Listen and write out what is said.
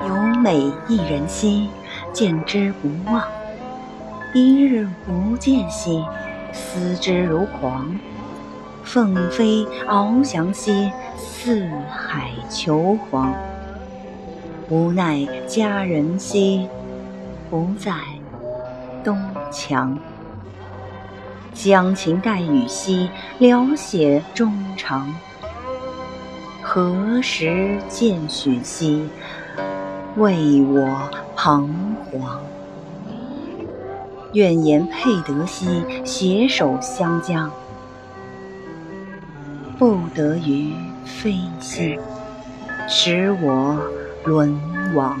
有美一人兮，见之不忘；一日不见兮，思之如狂。凤飞翱翔兮，四海求凰。无奈佳人兮，不在东墙。将琴代语兮，聊写衷肠。何时见许兮，为我彷徨。愿言配德兮，携手相将。不得于飞兮，使我沦亡。